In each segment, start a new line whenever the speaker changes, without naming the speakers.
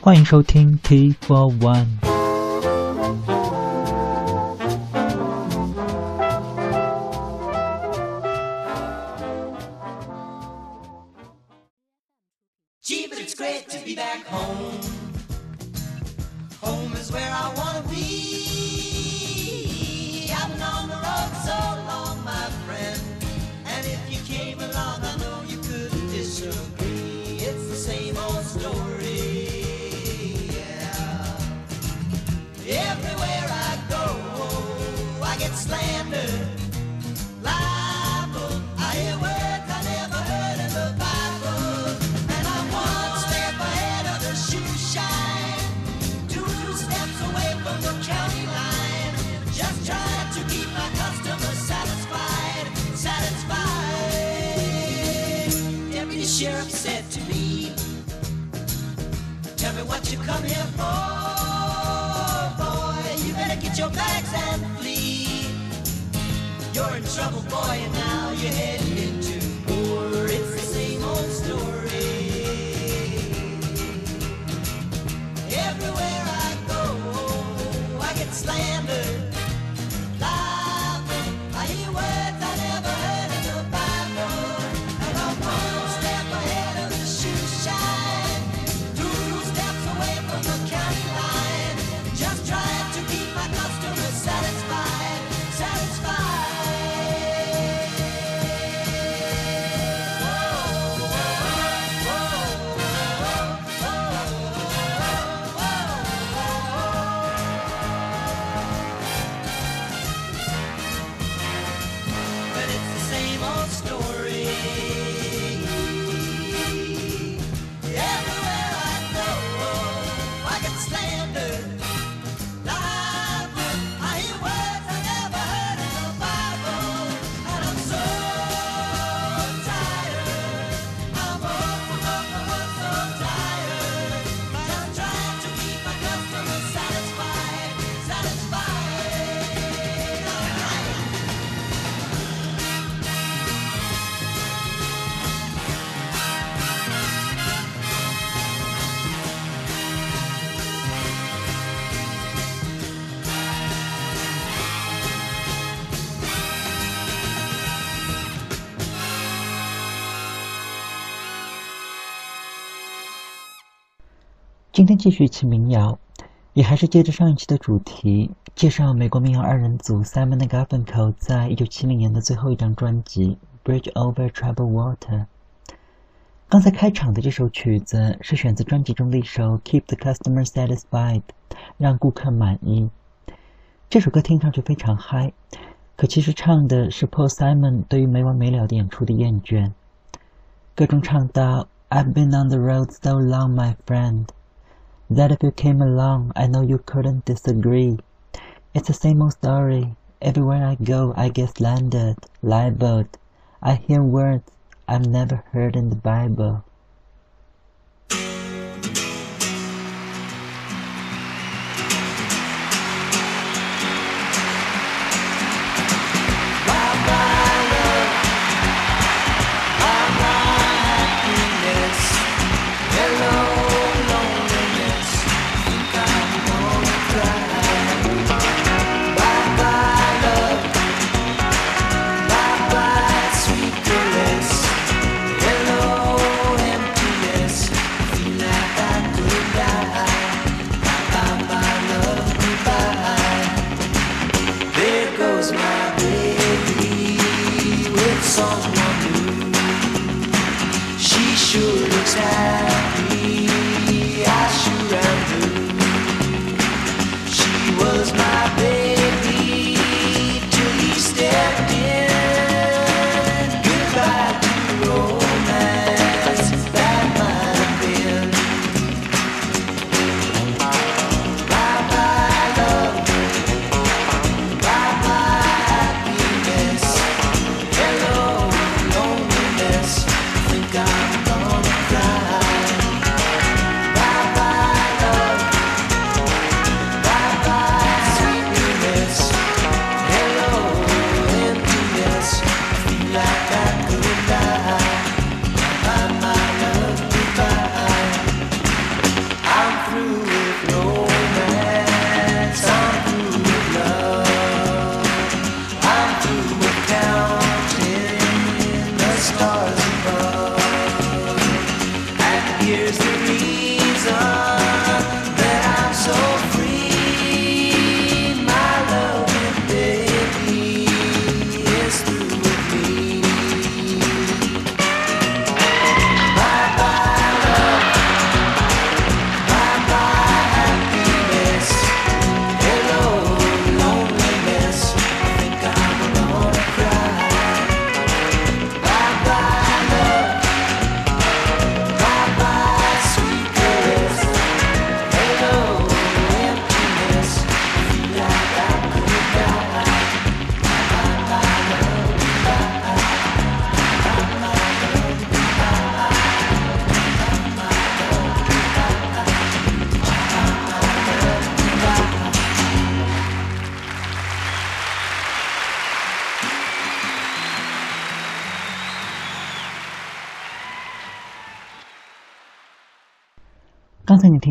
欢迎收听 T for One。
Sheriff said to me, Tell me what you come here for, boy. You better get your bags and flee. You're in trouble, boy, and now you're heading into war. It's the same old story. Everywhere
今天继续一期民谣，也还是接着上一期的主题，介绍美国民谣二人组 Simon and Garfunkel 在一九七零年的最后一张专辑《Bridge Over Troubled Water》。刚才开场的这首曲子是选自专辑中的一首《Keep the Customer Satisfied》，让顾客满意。这首歌听上去非常嗨，可其实唱的是 Paul Simon 对于没完没了的演出的厌倦。歌中唱到：“I've been on the road so long, my friend, that if you came along, I know you couldn't disagree. It's the same old story. Everywhere I go, I get slandered, libeled. I hear words I've never heard in the Bible.”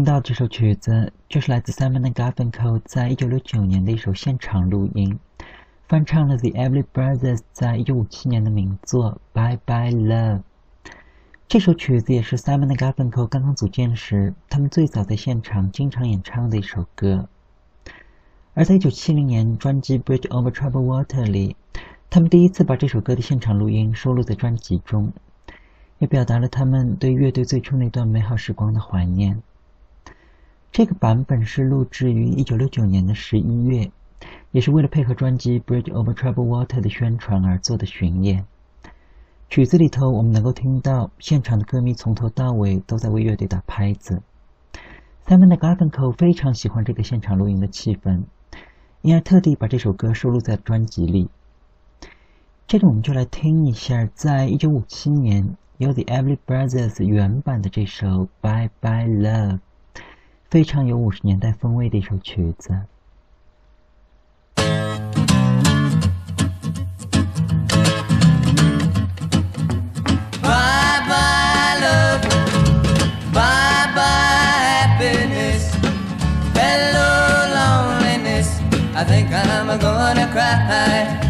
听到这首曲子，就是来自 Simon Garfunkel 在一九六九年的一首现场录音，翻唱了 The Everly Brothers 在一九五七年的名作《Bye Bye Love》。这首曲子也是 Simon Garfunkel 刚刚组建时，他们最早在现场经常演唱的一首歌。而在一九七零年专辑《Bridge Over Troubled Water》里，他们第一次把这首歌的现场录音收录在专辑中，也表达了他们对乐队最初那段美好时光的怀念。这个版本是录制于一九六九年的十一月，也是为了配合专辑《Bridge Over Troubled Water》的宣传而做的巡演。曲子里头，我们能够听到现场的歌迷从头到尾都在为乐队打拍子。Simon Garfunkel 非常喜欢这个现场录音的气氛，因而特地把这首歌收录在专辑里。接着我们就来听一下，在一九五七年由 The Everly Brothers 原版的这首《Bye Bye Love》，非常有五十年代风味的一首曲子。
Bye bye love, bye bye happiness, hello loneliness. I think I'm gonna cry.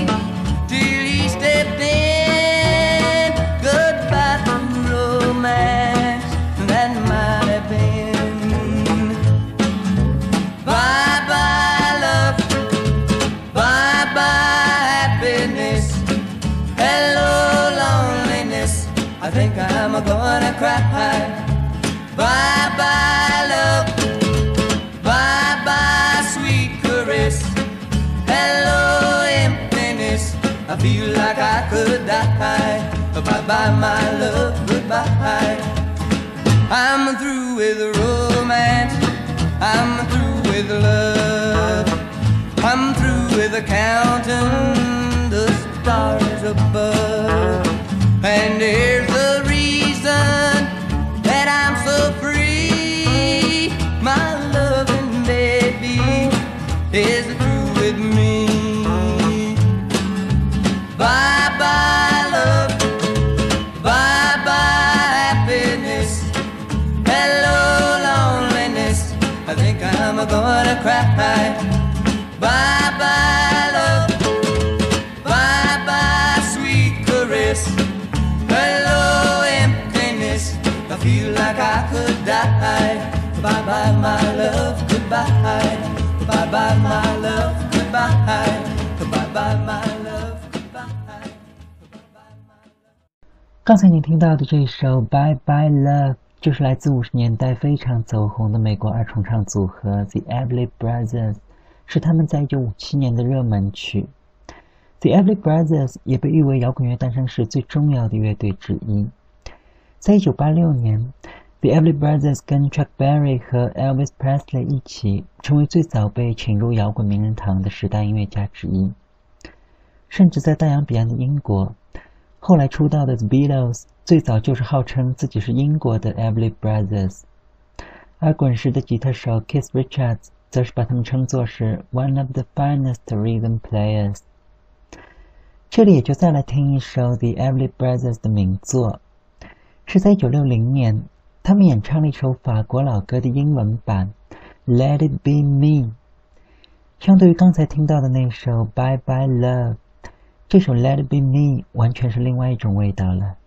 think I'm gonna cry. Bye bye love. Bye bye sweet caress. Hello emptiness. I feel like I could die. Bye bye my love. Goodbye. I'm through with romance. I'm through with love. I'm through with counting the stars above. And here's reason that I'm so free. My loving baby is through with me. Bye bye love. Bye bye happiness. Hello loneliness. I think I'm gonna cry. Bye bye my love. Goodbye. Bye bye my love. Goodbye. Bye bye my love. Goodbye.
刚才你听到的这首《Bye Bye Love》就是来自五十年代非常走红的美国二重唱组合 The Everly Brothers，是他们在一九五七年的热门曲。The Everly Brothers 也被誉为摇滚乐诞生时最重要的乐队之一。在一九八六年，The Everly Brothers 跟 Chuck Berry 和 Elvis Presley 一起成为最早被请入摇滚名人堂的十大音乐家之一。甚至在大洋彼岸的英国，后来出道的 The Beatles 最早就是号称自己是英国的 Everly Brothers，而滚石的吉他手 Keith Richards 则是把他们称作是 One of the finest rhythm players。这里也就再来听一首 The Everly Brothers 的名作，是在1960年，他们演唱了一首法国老歌的英文版《Let It Be Me》。相对于刚才听到的那首《Bye Bye Love》，这首《Let It Be Me》完全是另外一种味道了。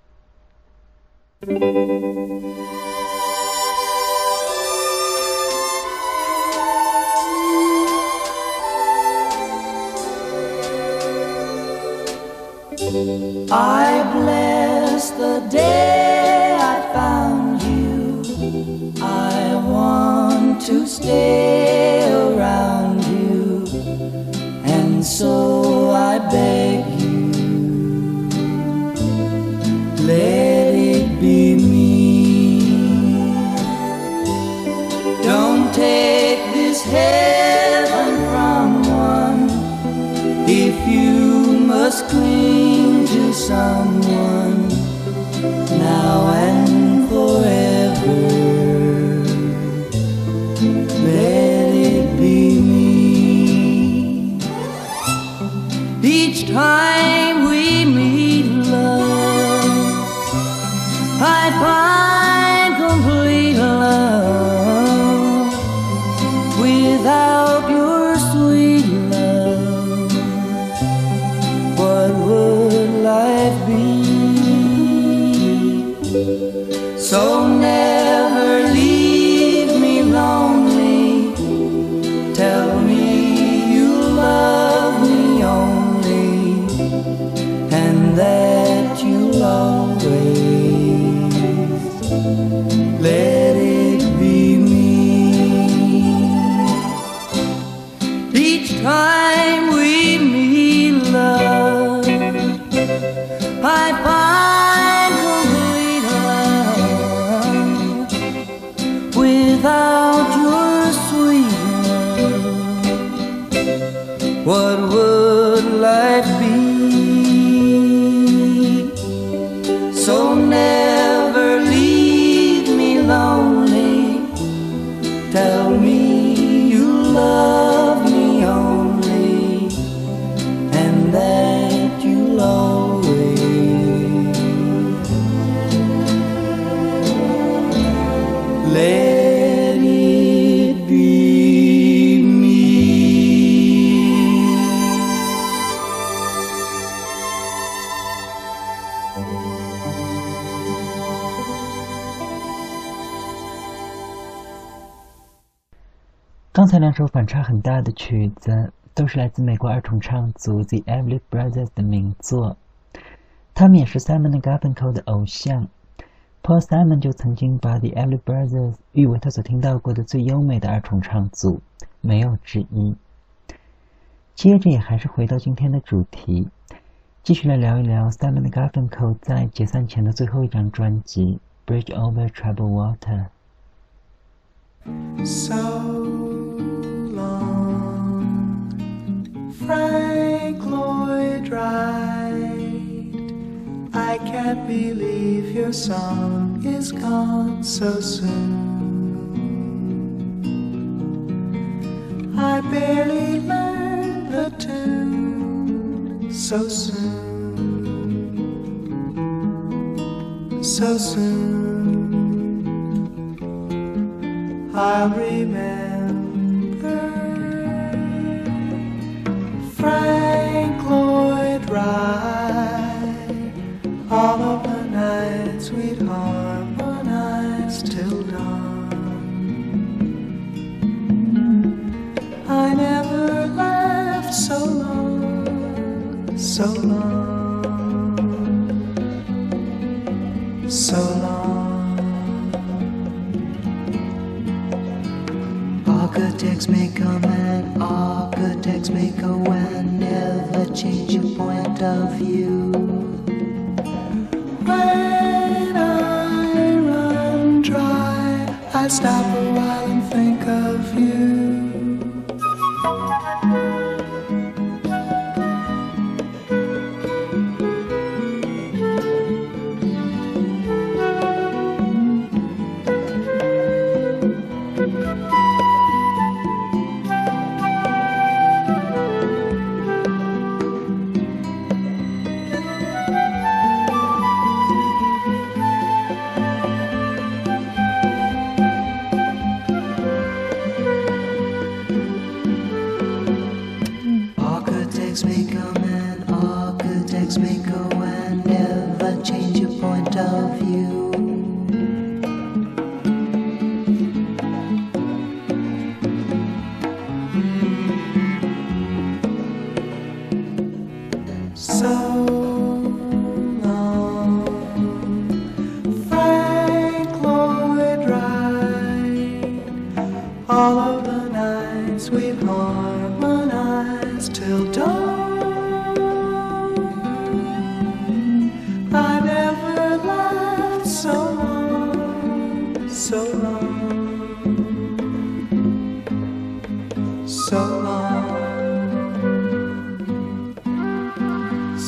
I bless the day I found. I want to stay around you, and so I
才两首反差很大的曲子，都是来自美国二重唱组 The Everly Brothers 的名作。他们也是 Simon Garfunkel 的偶像。Paul Simon 就曾经把 The Everly Brothers 誉为他所听到过的最优美的二重唱组，没有之一。接着也还是回到今天的主题，继续来聊一聊 Simon Garfunkel 在解散前的最后一张专辑《Bridge Over Troubled Water》。
So long, Frank Lloyd Wright. I can't believe your song is gone so soon. I barely learned the tune so soon. So soon. I remember. Change your point of view.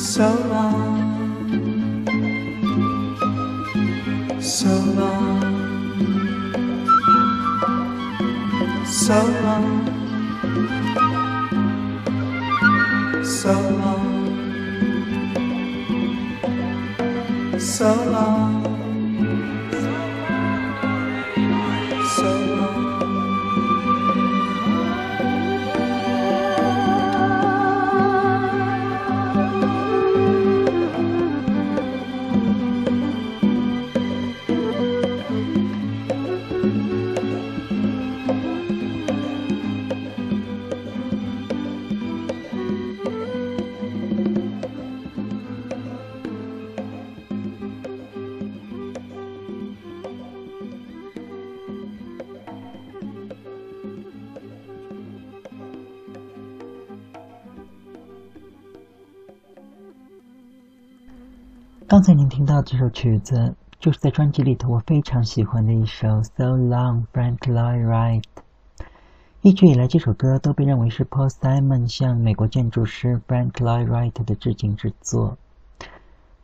So long, so long, so long, so long, so long,
才您听到这首曲子，就是在专辑里头我非常喜欢的一首《So Long, Frank Lloyd Wright》。一直以来，这首歌都被认为是 Paul Simon 向美国建筑师 Frank Lloyd Wright 的致敬之作。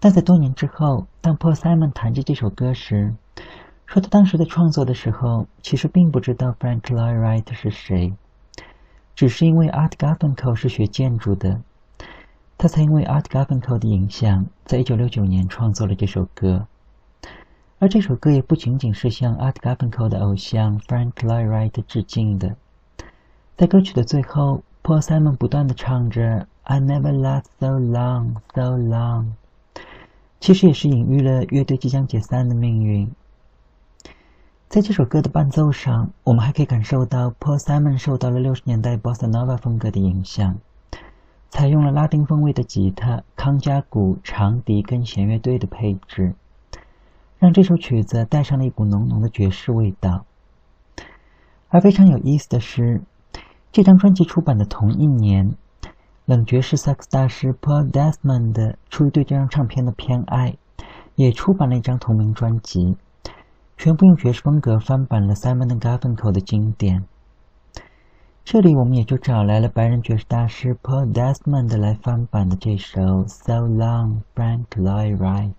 但在多年之后，当 Paul Simon 谈及这首歌时，说他当时在创作的时候，其实并不知道 Frank Lloyd Wright 是谁，只是因为 Art Garfunkel 是学建筑的，他曾因为 Art Garfunkel 的影响，在一九六九年创作了这首歌。而这首歌也不仅仅是向 Art Garfunkel 的偶像 Frank Lloyd Wright 致敬的。在歌曲的最后，Paul Simon 不断的唱着 "I never last so long, so long"，其实也是隐喻了乐队即将解散的命运。在这首歌的伴奏上，我们还可以感受到 Paul Simon 受到了六十年代 Bossa Nova 风格的影响，采用了拉丁风味的吉他、康加鼓、长笛跟弦乐队的配置，让这首曲子带上了一股浓浓的爵士味道。而非常有意思的是，这张专辑出版的同一年，冷爵士萨克斯大师 Paul Desmond 出于对这张唱片的偏爱，也出版了一张同名专辑，全部用爵士风格翻版了 Simon Garfunkel 的经典。这里我们也就找来了白人爵士大师 Paul Desmond 来翻版的这首《So Long, Frank Lloyd Wright》。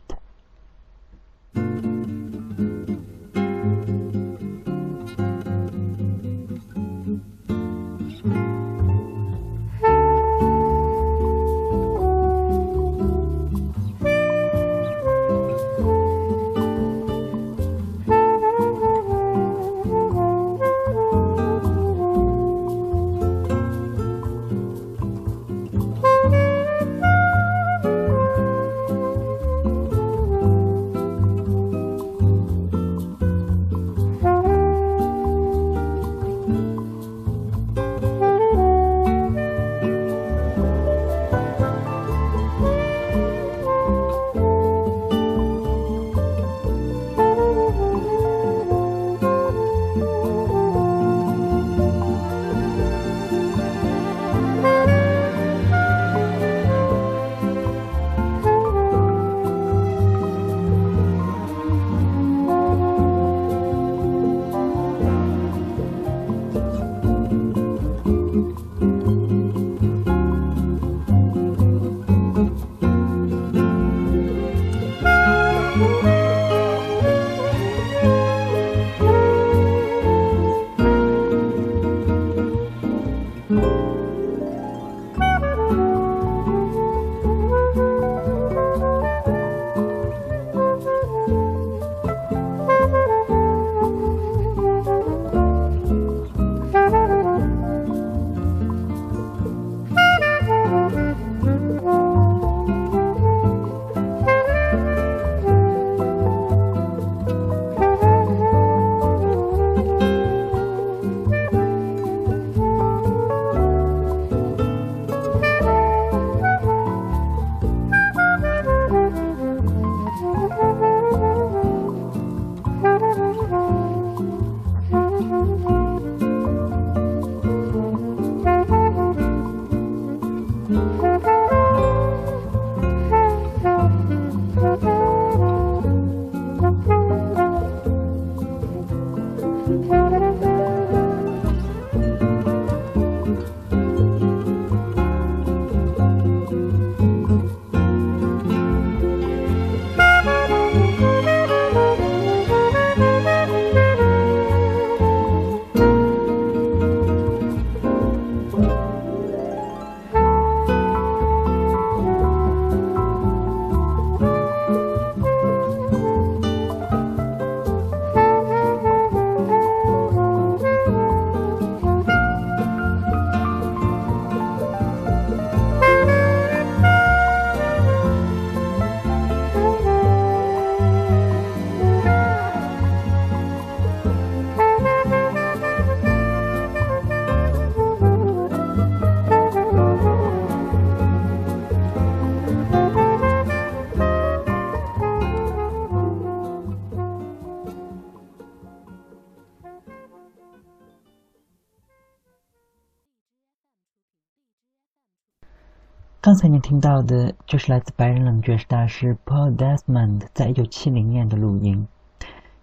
刚才您听到的就是来自白人冷爵士大师 Paul Desmond 在一九七零年的录音，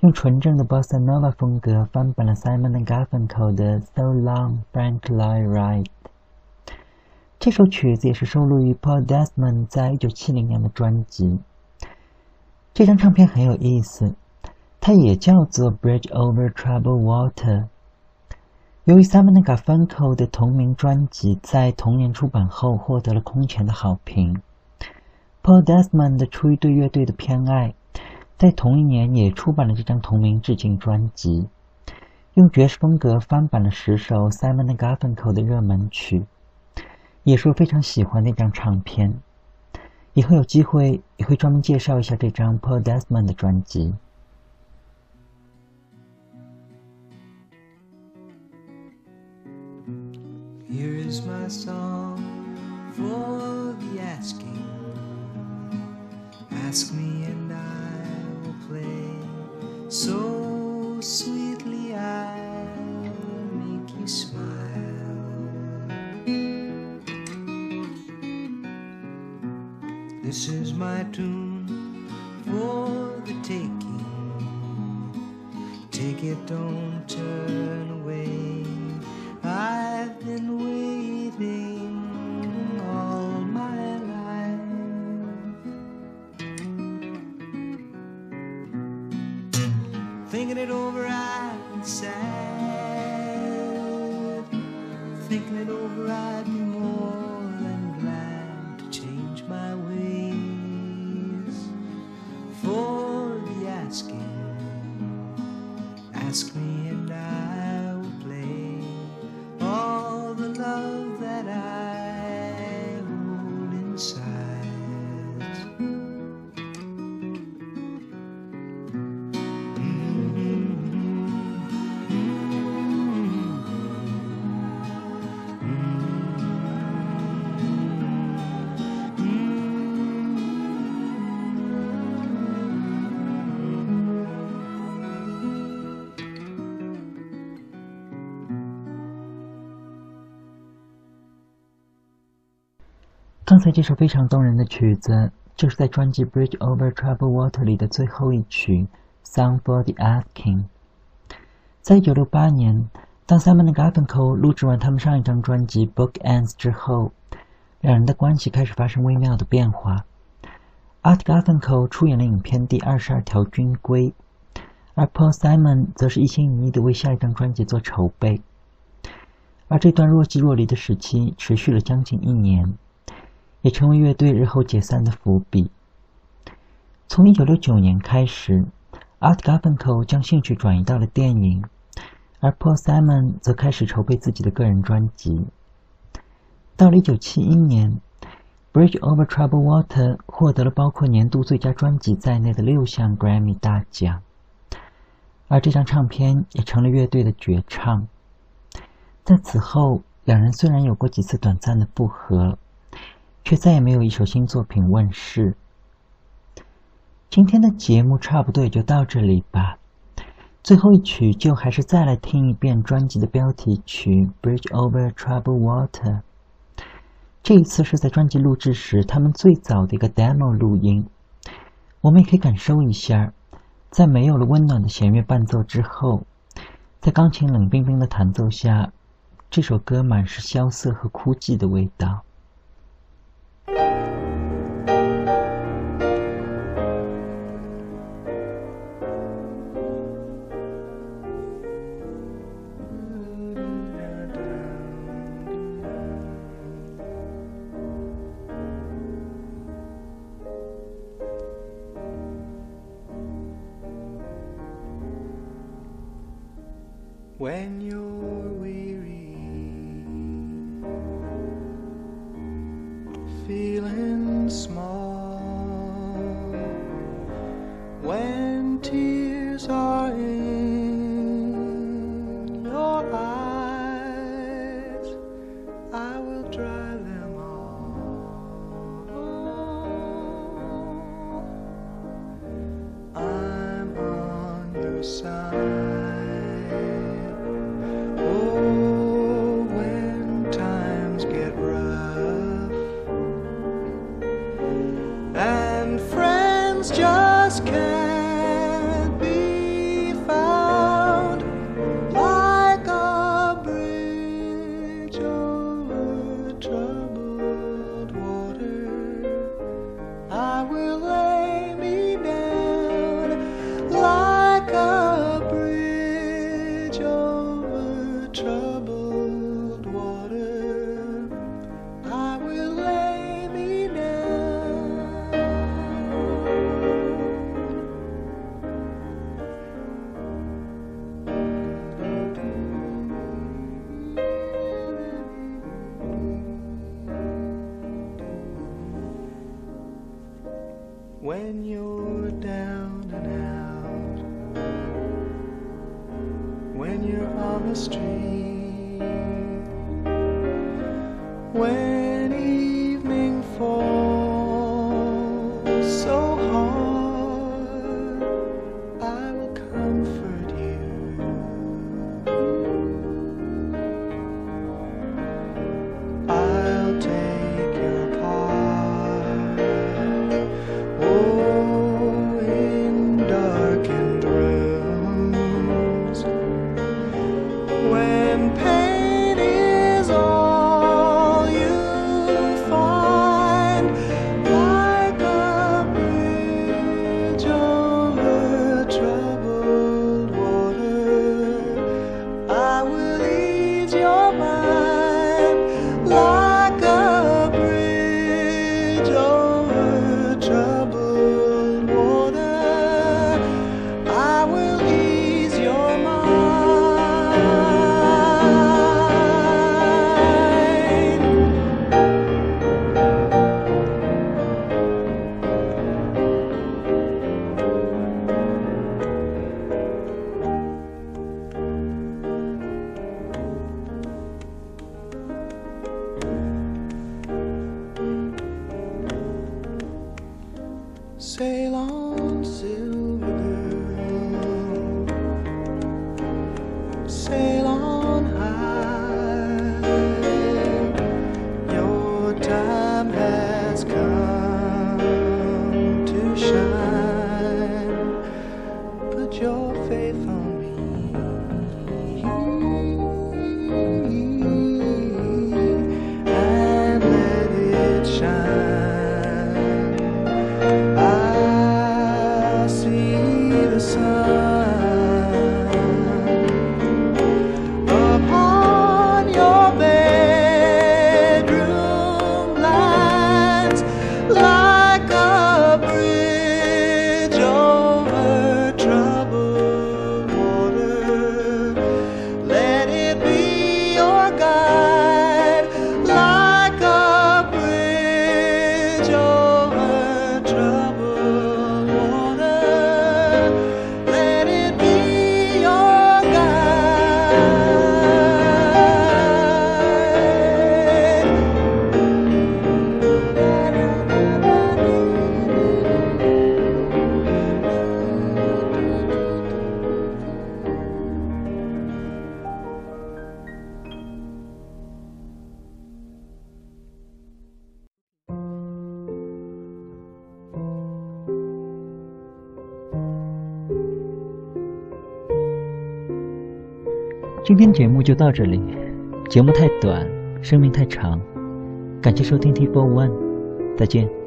用纯正的 Bossa Nova 风格翻版了 Simon Garfunkel 的《So Long, Frankly, Right》。这首曲子也是收录于 Paul Desmond 在一九七零年的专辑。这张唱片很有意思，它也叫做《Bridge Over t r o u b l e Water》。由于 Simon Garfunkel 的同名专辑在同年出版后获得了空前的好评，Paul Desmond 出于对乐队的偏爱，在同一年也出版了这张同名致敬专辑，用爵士风格翻版了十首 Simon Garfunkel 的热门曲，也是我非常喜欢的一张唱片。以后有机会也会专门介绍一下这张 Paul Desmond 的专辑。
Is my song for the asking. Ask me and I will play so sweetly I'll make you smile. This is my tune for the taking. Take it, don't turn away. I've been waiting all my life. Thinking it over, I'd sad. Thinking it over, I'd be
刚才这首非常动人的曲子，就是在专辑《Bridge Over Troubled Water》里的最后一曲《Song for the Asking》。在一九六八年，当 Simon Garfunkel 录制完他们上一张专辑《Book Ends》之后，两人的关系开始发生微妙的变化。Art Garfunkel 出演了影片《第二十二条军规》，而 Paul Simon 则是一心一意的为下一张专辑做筹备。而这段若即若离的时期持续了将近一年。也成为乐队日后解散的伏笔。从1969年开始，Art Garfunkel 将兴趣转移到了电影，而 Paul Simon 则开始筹备自己的个人专辑。到了1971年，《Bridge Over t r o u b l e Water》获得了包括年度最佳专辑在内的六项 Grammy 大奖，而这张唱片也成了乐队的绝唱。在此后，两人虽然有过几次短暂的复合。却再也没有一首新作品问世。今天的节目差不多也就到这里吧。最后一曲就还是再来听一遍专辑的标题曲《Bridge Over Troubled Water》。这一次是在专辑录制时他们最早的一个 demo 录音。我们也可以感受一下，在没有了温暖的弦乐伴奏之后，在钢琴冷冰冰的弹奏下，这首歌满是萧瑟和枯寂的味道。
sky. sail on.
今天节目就到这里，节目太短，生命太长，感谢收听，T Four One，再见。